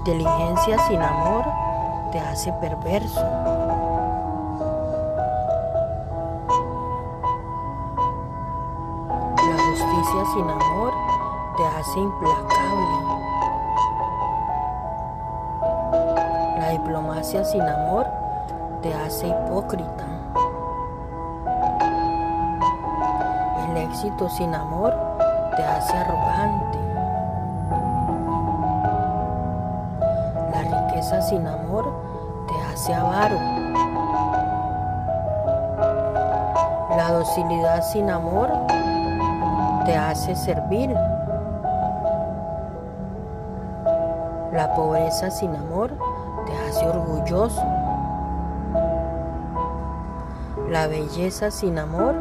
inteligencia sin amor te hace perverso. La justicia sin amor te hace implacable. La diplomacia sin amor te hace hipócrita. El éxito sin amor te hace arrogante. Sin amor te hace avaro. La docilidad sin amor te hace servir. La pobreza sin amor te hace orgulloso. La belleza sin amor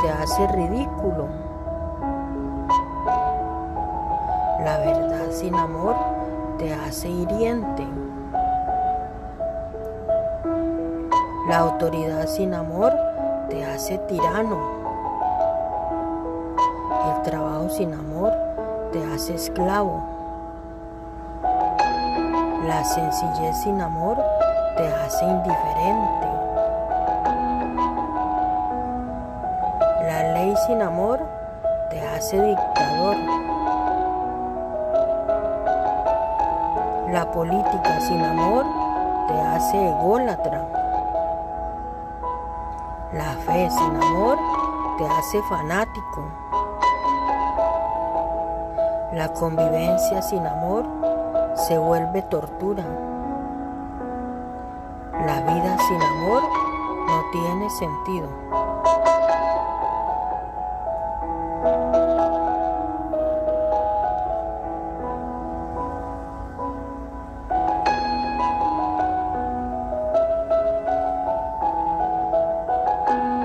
te hace ridículo. La verdad sin amor te hace hiriente. La autoridad sin amor te hace tirano. El trabajo sin amor te hace esclavo. La sencillez sin amor te hace indiferente. La ley sin amor te hace dictador. La política sin amor te hace ególatra. La fe sin amor te hace fanático. La convivencia sin amor se vuelve tortura. La vida sin amor no tiene sentido.